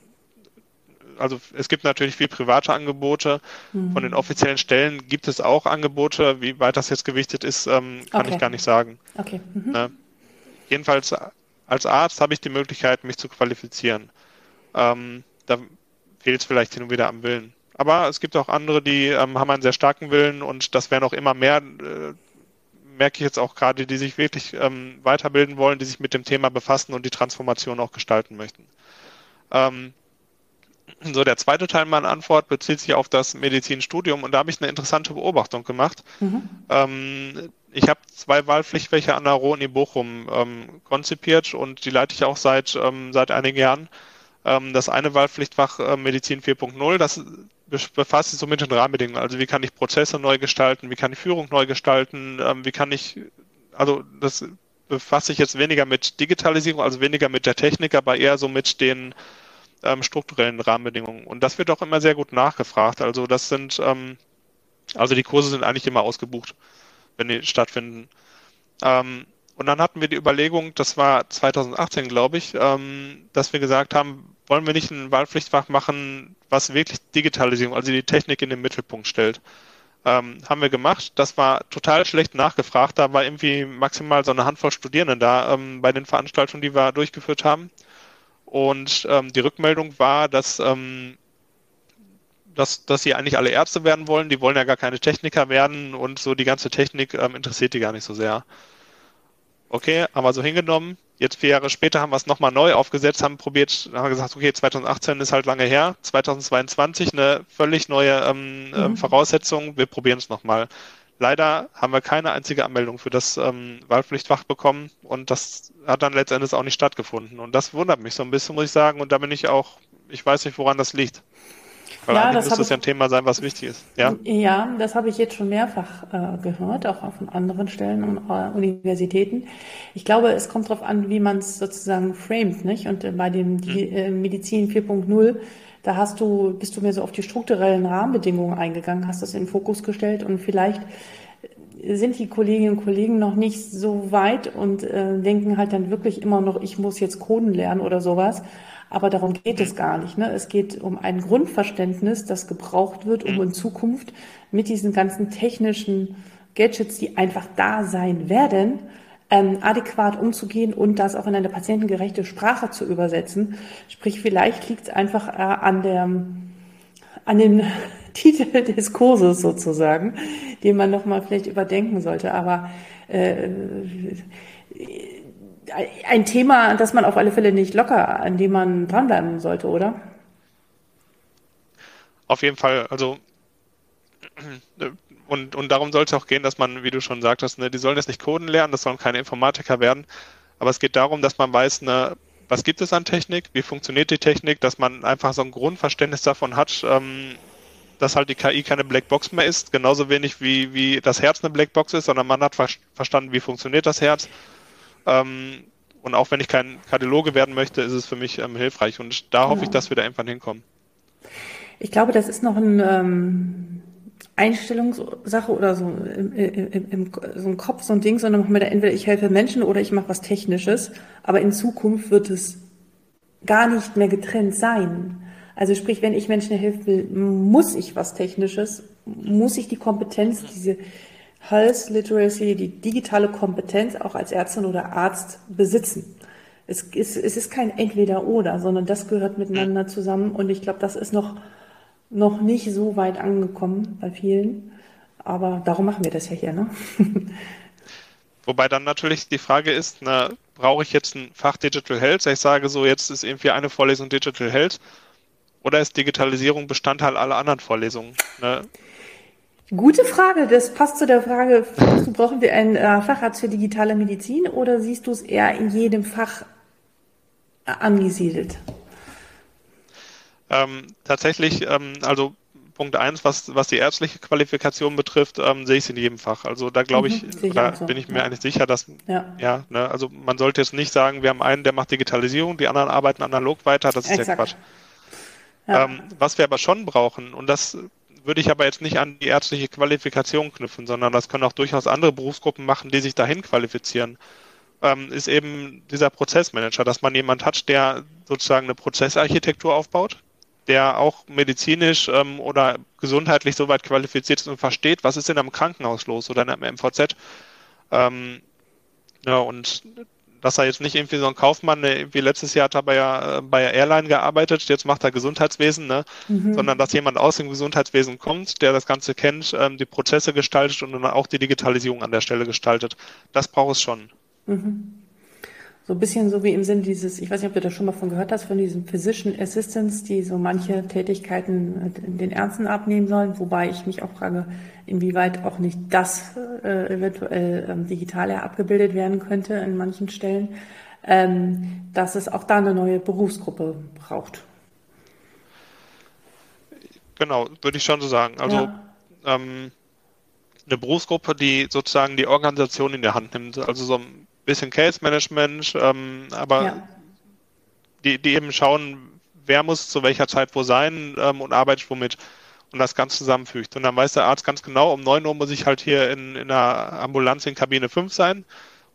also es gibt natürlich viel private Angebote. Mhm. Von den offiziellen Stellen gibt es auch Angebote. Wie weit das jetzt gewichtet ist, ähm, kann okay. ich gar nicht sagen. Okay. Mhm. Ne? Jedenfalls als Arzt habe ich die Möglichkeit, mich zu qualifizieren. Ähm, da fehlt es vielleicht hin und wieder am Willen. Aber es gibt auch andere, die ähm, haben einen sehr starken Willen und das werden auch immer mehr, äh, merke ich jetzt auch gerade, die sich wirklich ähm, weiterbilden wollen, die sich mit dem Thema befassen und die Transformation auch gestalten möchten. Ähm, so, der zweite Teil meiner Antwort bezieht sich auf das Medizinstudium und da habe ich eine interessante Beobachtung gemacht. Mhm. Ich habe zwei Wahlpflichtfächer an der Ruhr Bochum ähm, konzipiert und die leite ich auch seit, ähm, seit einigen Jahren. Ähm, das eine Wahlpflichtfach äh, Medizin 4.0, das befasst sich so mit den Rahmenbedingungen. Also wie kann ich Prozesse neu gestalten, wie kann ich Führung neu gestalten, ähm, wie kann ich, also das befasst sich jetzt weniger mit Digitalisierung, also weniger mit der Technik, aber eher so mit den ähm, strukturellen Rahmenbedingungen. Und das wird auch immer sehr gut nachgefragt. Also das sind, ähm, also die Kurse sind eigentlich immer ausgebucht, wenn die stattfinden. Ähm, und dann hatten wir die Überlegung, das war 2018, glaube ich, ähm, dass wir gesagt haben, wollen wir nicht ein Wahlpflichtfach machen, was wirklich Digitalisierung, also die Technik in den Mittelpunkt stellt. Ähm, haben wir gemacht. Das war total schlecht nachgefragt. Da war irgendwie maximal so eine Handvoll Studierende da ähm, bei den Veranstaltungen, die wir durchgeführt haben. Und ähm, die Rückmeldung war, dass, ähm, dass, dass sie eigentlich alle Ärzte werden wollen. Die wollen ja gar keine Techniker werden und so die ganze Technik ähm, interessiert die gar nicht so sehr. Okay, haben wir so hingenommen. Jetzt vier Jahre später haben wir es nochmal neu aufgesetzt, haben probiert, haben gesagt, okay, 2018 ist halt lange her, 2022 eine völlig neue ähm, mhm. Ähm, Voraussetzung, wir probieren es nochmal. Leider haben wir keine einzige Anmeldung für das ähm, Wahlpflichtfach bekommen und das hat dann letztendlich auch nicht stattgefunden. Und das wundert mich so ein bisschen, muss ich sagen. Und da bin ich auch, ich weiß nicht, woran das liegt. Weil ja, müsste es ja ein Thema sein, was wichtig ist. Ja, ja das habe ich jetzt schon mehrfach äh, gehört, auch von anderen Stellen und äh, Universitäten. Ich glaube, es kommt darauf an, wie man es sozusagen framet, nicht? Und äh, bei dem die, hm. äh, Medizin 4.0 da hast du, bist du mir so auf die strukturellen Rahmenbedingungen eingegangen, hast das in den Fokus gestellt und vielleicht sind die Kolleginnen und Kollegen noch nicht so weit und äh, denken halt dann wirklich immer noch, ich muss jetzt Coden lernen oder sowas. Aber darum geht es gar nicht. Ne? Es geht um ein Grundverständnis, das gebraucht wird, um in Zukunft mit diesen ganzen technischen Gadgets, die einfach da sein werden, ähm, adäquat umzugehen und das auch in eine patientengerechte Sprache zu übersetzen. Sprich, vielleicht liegt es einfach äh, an der an dem Titel des Kurses sozusagen, den man nochmal vielleicht überdenken sollte. Aber äh, ein Thema, das man auf alle Fälle nicht locker, an dem man dranbleiben sollte, oder? Auf jeden Fall. Also und, und darum soll es auch gehen, dass man, wie du schon sagtest, ne, die sollen jetzt nicht Coden lernen, das sollen keine Informatiker werden. Aber es geht darum, dass man weiß, ne, was gibt es an Technik, wie funktioniert die Technik, dass man einfach so ein Grundverständnis davon hat, ähm, dass halt die KI keine Blackbox mehr ist, genauso wenig wie, wie das Herz eine Blackbox ist, sondern man hat ver verstanden, wie funktioniert das Herz. Ähm, und auch wenn ich kein Kardiologe werden möchte, ist es für mich ähm, hilfreich. Und da hoffe ja. ich, dass wir da irgendwann hinkommen. Ich glaube, das ist noch ein, ähm, Einstellungssache oder so im, im, im, so ein Kopf, so ein Ding, sondern machen wir da entweder ich helfe Menschen oder ich mache was Technisches. Aber in Zukunft wird es gar nicht mehr getrennt sein. Also sprich, wenn ich Menschen helfen will, muss ich was Technisches muss ich die Kompetenz, diese Health Literacy, die digitale Kompetenz auch als Ärztin oder Arzt besitzen. Es ist, es ist kein Entweder-Oder, sondern das gehört miteinander zusammen. Und ich glaube, das ist noch, noch nicht so weit angekommen bei vielen. Aber darum machen wir das ja hier. Ne? Wobei dann natürlich die Frage ist, na, brauche ich jetzt ein Fach Digital Health? Ich sage so, jetzt ist irgendwie eine Vorlesung Digital Health. Oder ist Digitalisierung Bestandteil aller anderen Vorlesungen? Ne? Gute Frage. Das passt zu der Frage, brauchen wir einen äh, Facharzt für digitale Medizin oder siehst du es eher in jedem Fach äh, angesiedelt? Ähm, tatsächlich, ähm, also Punkt eins, was, was die ärztliche Qualifikation betrifft, ähm, sehe ich es in jedem Fach. Also da glaube ich, mhm, da so. bin ich mir ja. eigentlich sicher, dass, ja, ja ne, also man sollte jetzt nicht sagen, wir haben einen, der macht Digitalisierung, die anderen arbeiten analog weiter, das ist Exakt. der Quatsch. Ja. Ähm, was wir aber schon brauchen, und das würde ich aber jetzt nicht an die ärztliche Qualifikation knüpfen, sondern das können auch durchaus andere Berufsgruppen machen, die sich dahin qualifizieren, ähm, ist eben dieser Prozessmanager, dass man jemand hat, der sozusagen eine Prozessarchitektur aufbaut, der auch medizinisch ähm, oder gesundheitlich so weit qualifiziert ist und versteht, was ist denn am Krankenhaus los oder einem MVZ. Ähm, ja, und dass er jetzt nicht irgendwie so ein Kaufmann, irgendwie letztes Jahr hat er bei, äh, bei der Airline gearbeitet, jetzt macht er Gesundheitswesen, ne? Mhm. sondern dass jemand aus dem Gesundheitswesen kommt, der das Ganze kennt, ähm, die Prozesse gestaltet und dann auch die Digitalisierung an der Stelle gestaltet. Das braucht es schon. Mhm. So ein bisschen so wie im Sinn dieses, ich weiß nicht, ob du das schon mal von gehört hast, von diesen Physician Assistants, die so manche Tätigkeiten den Ärzten abnehmen sollen, wobei ich mich auch frage, inwieweit auch nicht das äh, eventuell ähm, digital abgebildet werden könnte in manchen Stellen, ähm, dass es auch da eine neue Berufsgruppe braucht. Genau, würde ich schon so sagen. Also ja. ähm, eine Berufsgruppe, die sozusagen die Organisation in der Hand nimmt, also so ein bisschen Case Management, ähm, aber ja. die, die eben schauen, wer muss zu welcher Zeit wo sein ähm, und arbeitet womit und das Ganze zusammenfügt. Und dann weiß der Arzt ganz genau, um 9 Uhr muss ich halt hier in, in einer Ambulanz in Kabine 5 sein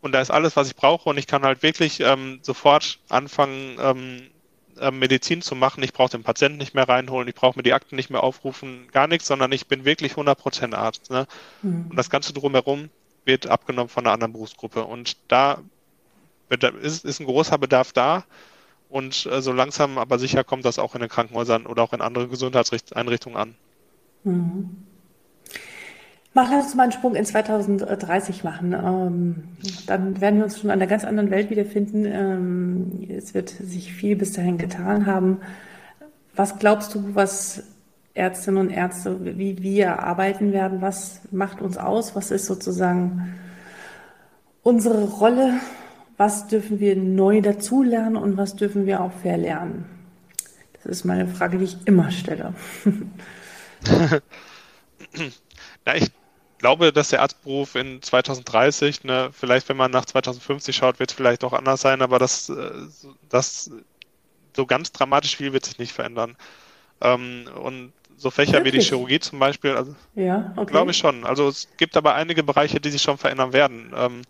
und da ist alles, was ich brauche und ich kann halt wirklich ähm, sofort anfangen, ähm, äh, Medizin zu machen. Ich brauche den Patienten nicht mehr reinholen, ich brauche mir die Akten nicht mehr aufrufen, gar nichts, sondern ich bin wirklich 100% Arzt. Ne? Mhm. Und das Ganze drumherum wird abgenommen von einer anderen Berufsgruppe. Und da ist, ist ein großer Bedarf da. Und äh, so langsam aber sicher kommt das auch in den Krankenhäusern oder auch in anderen Gesundheitseinrichtungen an. Mhm. Mach, lass uns mal einen Sprung in 2030 machen. Ähm, dann werden wir uns schon an einer ganz anderen Welt wiederfinden. Ähm, es wird sich viel bis dahin getan haben. Was glaubst du, was Ärztinnen und Ärzte, wie wir arbeiten werden, was macht uns aus, was ist sozusagen unsere Rolle, was dürfen wir neu dazulernen und was dürfen wir auch verlernen? Das ist meine Frage, die ich immer stelle. Na, ich glaube, dass der Arztberuf in 2030, ne, vielleicht wenn man nach 2050 schaut, wird es vielleicht auch anders sein, aber das, äh, das so ganz dramatisch viel wird sich nicht verändern. Ähm, und so Fächer Wirklich? wie die Chirurgie zum Beispiel, also ja, okay. glaube ich schon. Also es gibt aber einige Bereiche, die sich schon verändern werden. Ähm,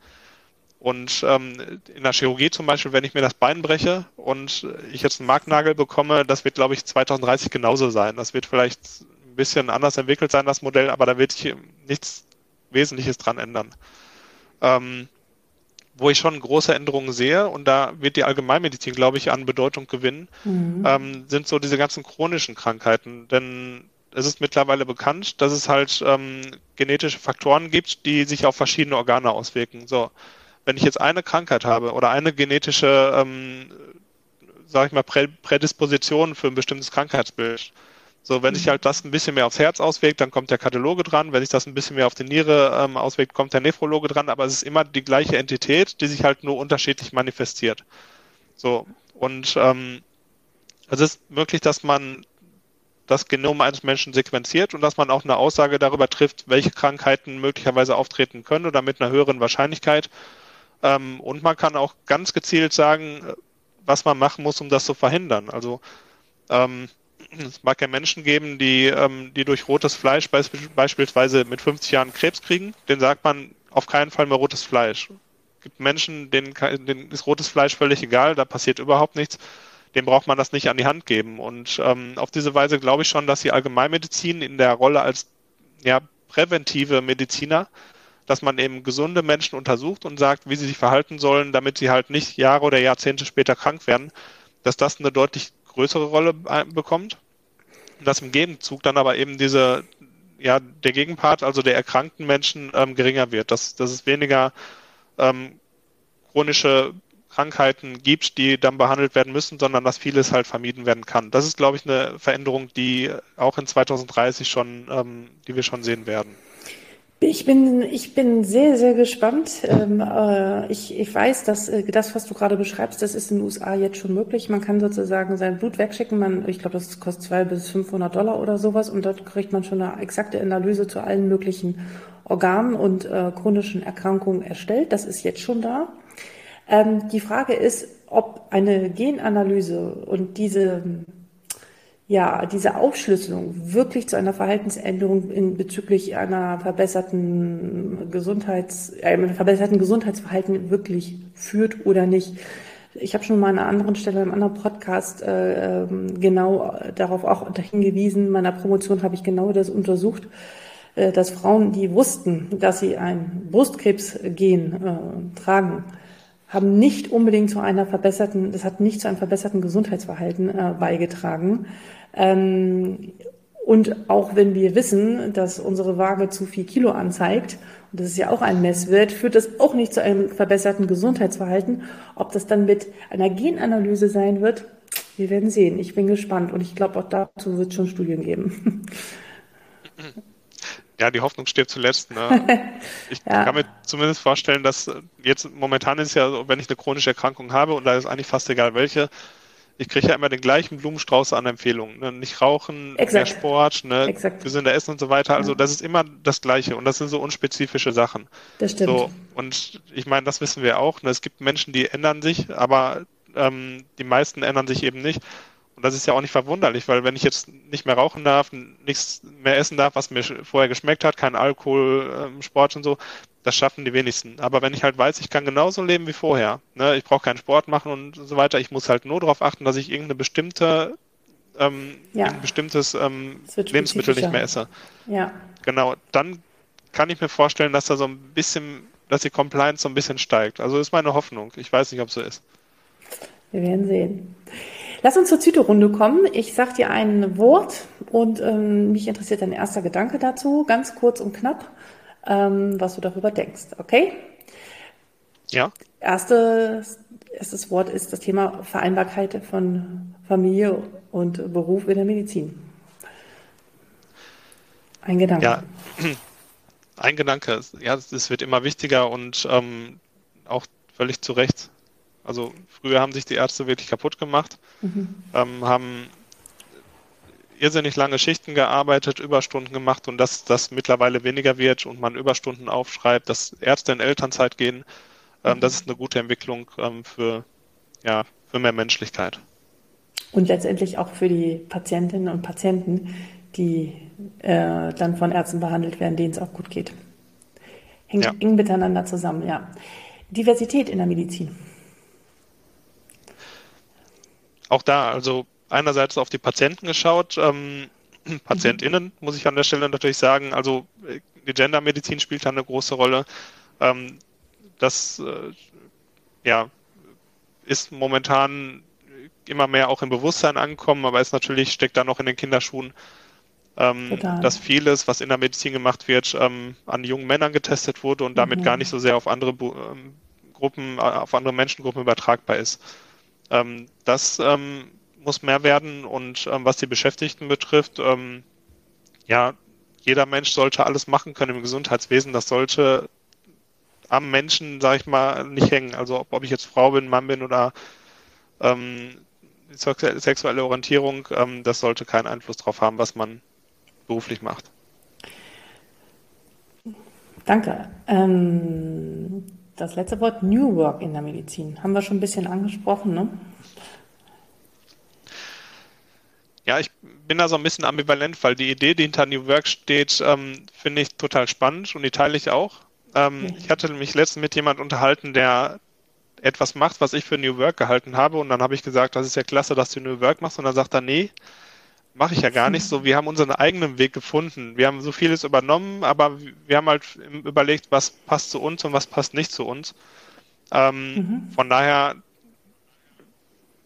und ähm, in der Chirurgie zum Beispiel, wenn ich mir das Bein breche und ich jetzt einen Marknagel bekomme, das wird, glaube ich, 2030 genauso sein. Das wird vielleicht ein bisschen anders entwickelt sein, das Modell, aber da wird sich nichts Wesentliches dran ändern. Ähm, wo ich schon große Änderungen sehe, und da wird die Allgemeinmedizin, glaube ich, an Bedeutung gewinnen, mhm. ähm, sind so diese ganzen chronischen Krankheiten. Denn es ist mittlerweile bekannt, dass es halt ähm, genetische Faktoren gibt, die sich auf verschiedene Organe auswirken. So, wenn ich jetzt eine Krankheit habe oder eine genetische, ähm, sage ich mal, Prädisposition für ein bestimmtes Krankheitsbild, so, wenn sich halt das ein bisschen mehr aufs Herz auswirkt, dann kommt der Kardiologe dran. Wenn sich das ein bisschen mehr auf die Niere ähm, auswirkt, kommt der Nephrologe dran. Aber es ist immer die gleiche Entität, die sich halt nur unterschiedlich manifestiert. So, und ähm, es ist möglich, dass man das Genom eines Menschen sequenziert und dass man auch eine Aussage darüber trifft, welche Krankheiten möglicherweise auftreten können oder mit einer höheren Wahrscheinlichkeit. Ähm, und man kann auch ganz gezielt sagen, was man machen muss, um das zu verhindern. Also ähm, es mag ja Menschen geben, die, ähm, die durch rotes Fleisch beisp beispielsweise mit 50 Jahren Krebs kriegen. Den sagt man auf keinen Fall mehr rotes Fleisch. Es gibt Menschen, denen, denen ist rotes Fleisch völlig egal, da passiert überhaupt nichts. Dem braucht man das nicht an die Hand geben. Und ähm, auf diese Weise glaube ich schon, dass die Allgemeinmedizin in der Rolle als ja, präventive Mediziner, dass man eben gesunde Menschen untersucht und sagt, wie sie sich verhalten sollen, damit sie halt nicht Jahre oder Jahrzehnte später krank werden, dass das eine deutlich größere Rolle bekommt. Dass im Gegenzug dann aber eben diese, ja, der Gegenpart, also der erkrankten Menschen, ähm, geringer wird. Dass, dass es weniger ähm, chronische Krankheiten gibt, die dann behandelt werden müssen, sondern dass vieles halt vermieden werden kann. Das ist, glaube ich, eine Veränderung, die auch in 2030 schon, ähm, die wir schon sehen werden. Ich bin, ich bin sehr, sehr gespannt. Ähm, äh, ich, ich weiß, dass äh, das, was du gerade beschreibst, das ist in den USA jetzt schon möglich. Man kann sozusagen sein Blut wegschicken. Man, ich glaube, das kostet zwei bis 500 Dollar oder sowas. Und dort kriegt man schon eine exakte Analyse zu allen möglichen Organen und äh, chronischen Erkrankungen erstellt. Das ist jetzt schon da. Ähm, die Frage ist, ob eine Genanalyse und diese ja, diese Aufschlüsselung wirklich zu einer Verhaltensänderung in, bezüglich einer verbesserten Gesundheits, äh, verbesserten Gesundheitsverhalten wirklich führt oder nicht. Ich habe schon mal an einer anderen Stelle, in einem anderen Podcast äh, ähm, genau darauf auch hingewiesen. In meiner Promotion habe ich genau das untersucht, äh, dass Frauen, die wussten, dass sie ein Brustkrebsgen äh, tragen, haben nicht unbedingt zu einer verbesserten, das hat nicht zu einem verbesserten Gesundheitsverhalten äh, beigetragen. Ähm, und auch wenn wir wissen, dass unsere Waage zu viel Kilo anzeigt, und das ist ja auch ein Messwert, führt das auch nicht zu einem verbesserten Gesundheitsverhalten. Ob das dann mit einer Genanalyse sein wird, wir werden sehen. Ich bin gespannt und ich glaube, auch dazu wird es schon Studien geben. Ja, die Hoffnung steht zuletzt. Ne? Ich ja. kann mir zumindest vorstellen, dass jetzt momentan ist ja, wenn ich eine chronische Erkrankung habe und da ist eigentlich fast egal welche, ich kriege ja immer den gleichen Blumenstrauß an Empfehlungen. Ne? Nicht rauchen, Exakt. mehr Sport, ne? gesünder essen und so weiter. Also ja. das ist immer das Gleiche und das sind so unspezifische Sachen. Das stimmt. So, und ich meine, das wissen wir auch. Ne? Es gibt Menschen, die ändern sich, aber ähm, die meisten ändern sich eben nicht. Und das ist ja auch nicht verwunderlich, weil wenn ich jetzt nicht mehr rauchen darf, nichts mehr essen darf, was mir vorher geschmeckt hat, kein Alkohol, ähm, Sport und so, das schaffen die wenigsten. Aber wenn ich halt weiß, ich kann genauso leben wie vorher, ne, ich brauche keinen Sport machen und so weiter, ich muss halt nur darauf achten, dass ich irgendeine bestimmte, ähm, ja. ein bestimmtes ähm, Lebensmittel nicht mehr esse. Ja. Genau, dann kann ich mir vorstellen, dass da so ein bisschen, dass die Compliance so ein bisschen steigt. Also ist meine Hoffnung. Ich weiß nicht, ob es so ist. Wir werden sehen. Lass uns zur Zytorunde kommen. Ich sage dir ein Wort und ähm, mich interessiert dein erster Gedanke dazu, ganz kurz und knapp, ähm, was du darüber denkst. Okay? Ja. Erstes, erstes Wort ist das Thema Vereinbarkeit von Familie und Beruf in der Medizin. Ein Gedanke. Ja, ein Gedanke. Ja, es wird immer wichtiger und ähm, auch völlig zu Recht. Also früher haben sich die Ärzte wirklich kaputt gemacht, mhm. ähm, haben irrsinnig lange Schichten gearbeitet, Überstunden gemacht und dass das mittlerweile weniger wird und man Überstunden aufschreibt, dass Ärzte in Elternzeit gehen, ähm, mhm. das ist eine gute Entwicklung ähm, für, ja, für mehr Menschlichkeit. Und letztendlich auch für die Patientinnen und Patienten, die äh, dann von Ärzten behandelt werden, denen es auch gut geht. Hängt ja. eng miteinander zusammen, ja. Diversität in der Medizin auch da, also einerseits auf die Patienten geschaut, ähm, PatientInnen, mhm. muss ich an der Stelle natürlich sagen. Also die Gendermedizin spielt da eine große Rolle. Ähm, das äh, ja, ist momentan immer mehr auch im Bewusstsein angekommen, aber es natürlich steckt da noch in den Kinderschuhen, ähm, dass vieles, was in der Medizin gemacht wird, ähm, an jungen Männern getestet wurde und damit mhm. gar nicht so sehr auf andere ähm, Gruppen, äh, auf andere Menschengruppen übertragbar ist. Ähm, das ähm, muss mehr werden und ähm, was die Beschäftigten betrifft, ja, jeder Mensch sollte alles machen können im Gesundheitswesen. Das sollte am Menschen, sage ich mal, nicht hängen. Also ob, ob, ich jetzt Frau bin, Mann bin oder ähm, sexuelle Orientierung, ähm, das sollte keinen Einfluss darauf haben, was man beruflich macht. Danke. Ähm, das letzte Wort New Work in der Medizin haben wir schon ein bisschen angesprochen, ne? Ja, ich bin da so ein bisschen ambivalent, weil die Idee, die hinter New Work steht, ähm, finde ich total spannend und die teile ich auch. Ähm, okay. Ich hatte mich letztens mit jemand unterhalten, der etwas macht, was ich für New Work gehalten habe und dann habe ich gesagt, das ist ja klasse, dass du New Work machst und dann sagt er, nee, mache ich ja gar nicht so. Wir haben unseren eigenen Weg gefunden. Wir haben so vieles übernommen, aber wir haben halt überlegt, was passt zu uns und was passt nicht zu uns. Ähm, mhm. Von daher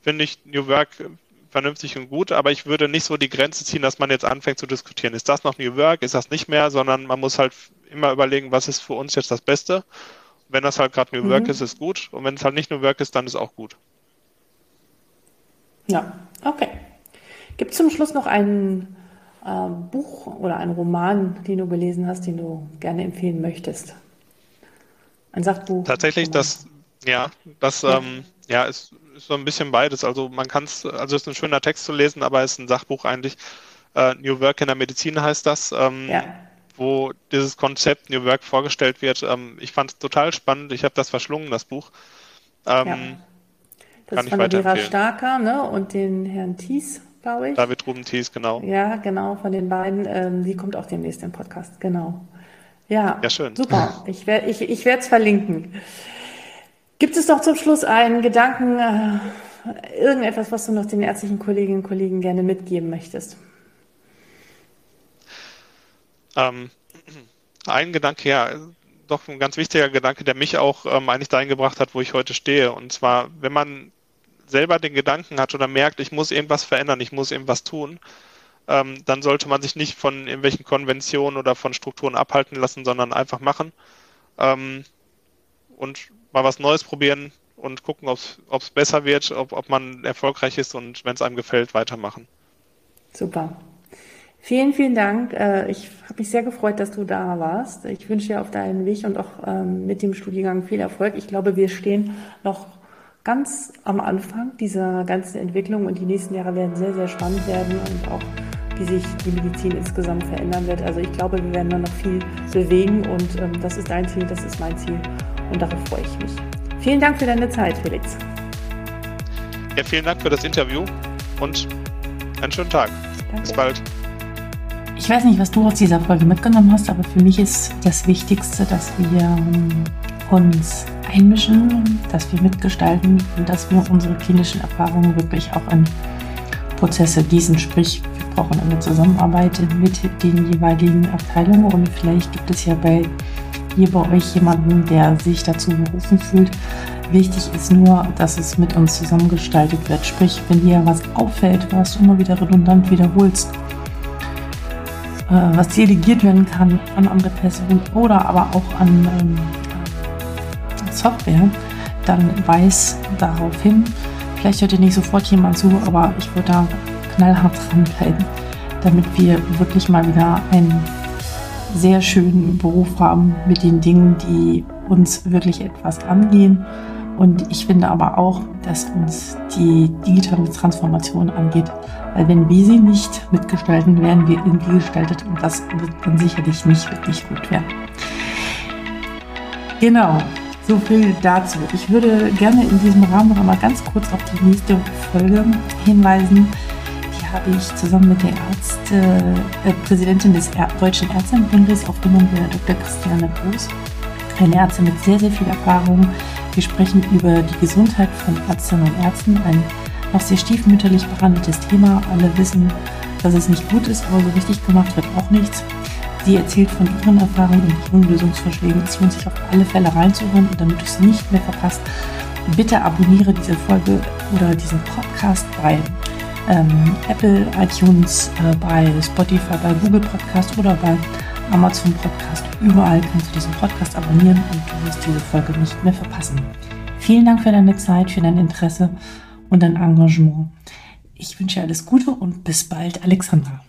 finde ich New Work vernünftig und gut, aber ich würde nicht so die Grenze ziehen, dass man jetzt anfängt zu diskutieren. Ist das noch New Work? Ist das nicht mehr? Sondern man muss halt immer überlegen, was ist für uns jetzt das Beste. Wenn das halt gerade New Work mhm. ist, ist gut. Und wenn es halt nicht New Work ist, dann ist auch gut. Ja, okay. Gibt es zum Schluss noch ein äh, Buch oder einen Roman, den du gelesen hast, den du gerne empfehlen möchtest? Ein Sachbuch? Tatsächlich, Roman. das, ja, das ja. Ähm, ja, ist, ist, so ein bisschen beides. Also man kann es, also es ist ein schöner Text zu lesen, aber es ist ein Sachbuch eigentlich. Äh, New Work in der Medizin heißt das. Ähm, ja. wo dieses Konzept New Work vorgestellt wird. Ähm, ich fand es total spannend. Ich habe das verschlungen, das Buch. Ähm, ja. Das kann von der Vera Starker ne? und den Herrn Thies, glaube ich. David Ruben Thies, genau. Ja, genau, von den beiden. Ähm, die kommt auch demnächst im Podcast, genau. Ja, ja schön. super. Ich, werde ich, ich es verlinken. Gibt es noch zum Schluss einen Gedanken, äh, irgendetwas, was du noch den ärztlichen Kolleginnen und Kollegen gerne mitgeben möchtest? Ähm, ein Gedanke, ja, doch ein ganz wichtiger Gedanke, der mich auch ähm, eigentlich dahin gebracht hat, wo ich heute stehe. Und zwar, wenn man selber den Gedanken hat oder merkt, ich muss irgendwas verändern, ich muss irgendwas tun, ähm, dann sollte man sich nicht von irgendwelchen Konventionen oder von Strukturen abhalten lassen, sondern einfach machen ähm, und mal was Neues probieren und gucken, ob es besser wird, ob, ob man erfolgreich ist und wenn es einem gefällt, weitermachen. Super. Vielen, vielen Dank. Äh, ich habe mich sehr gefreut, dass du da warst. Ich wünsche dir auf deinen Weg und auch ähm, mit dem Studiengang viel Erfolg. Ich glaube, wir stehen noch ganz am Anfang dieser ganzen Entwicklung und die nächsten Jahre werden sehr, sehr spannend werden und auch wie sich die Medizin insgesamt verändern wird. Also ich glaube, wir werden da noch viel bewegen und ähm, das ist dein Ziel, das ist mein Ziel und darauf freue ich mich. Vielen Dank für deine Zeit, Felix. Ja, vielen Dank für das Interview und einen schönen Tag. Danke. Bis bald. Ich weiß nicht, was du aus dieser Folge mitgenommen hast, aber für mich ist das Wichtigste, dass wir ähm, uns einmischen, dass wir mitgestalten und dass wir unsere klinischen Erfahrungen wirklich auch in Prozesse gießen. Sprich, wir brauchen eine Zusammenarbeit mit den jeweiligen Abteilungen und vielleicht gibt es ja bei hier bei euch jemanden, der sich dazu berufen fühlt. Wichtig ist nur, dass es mit uns zusammengestaltet wird. Sprich, wenn dir was auffällt, was du immer wieder redundant wiederholst, äh, was delegiert werden kann an andere Personen oder aber auch an ähm, Software, dann weis darauf hin. Vielleicht hört dir nicht sofort jemand zu, aber ich würde da knallhart dranbleiben, damit wir wirklich mal wieder einen sehr schönen Beruf haben mit den Dingen, die uns wirklich etwas angehen. Und ich finde aber auch, dass uns die digitale Transformation angeht. Weil wenn wir sie nicht mitgestalten, werden wir irgendwie gestaltet und das wird dann sicherlich nicht wirklich gut werden. Genau. So viel dazu. Ich würde gerne in diesem Rahmen noch einmal ganz kurz auf die nächste Folge hinweisen. Die habe ich zusammen mit der Ärzte, äh, Präsidentin des er Deutschen Ärztebundes aufgenommen, der Dr. Christiane Groß. Eine Ärztin mit sehr, sehr viel Erfahrung. Wir sprechen über die Gesundheit von Ärztinnen und Ärzten, ein noch sehr stiefmütterlich behandeltes Thema. Alle wissen, dass es nicht gut ist, aber so richtig gemacht wird auch nichts. Sie erzählt von ihren Erfahrungen und ihren Lösungsvorschlägen. Es lohnt sich auf alle Fälle reinzuhören und damit du es nicht mehr verpasst, bitte abonniere diese Folge oder diesen Podcast bei ähm, Apple, iTunes, äh, bei Spotify, bei Google Podcast oder bei Amazon Podcast. Überall kannst du diesen Podcast abonnieren und du wirst diese Folge nicht mehr verpassen. Vielen Dank für deine Zeit, für dein Interesse und dein Engagement. Ich wünsche dir alles Gute und bis bald, Alexandra.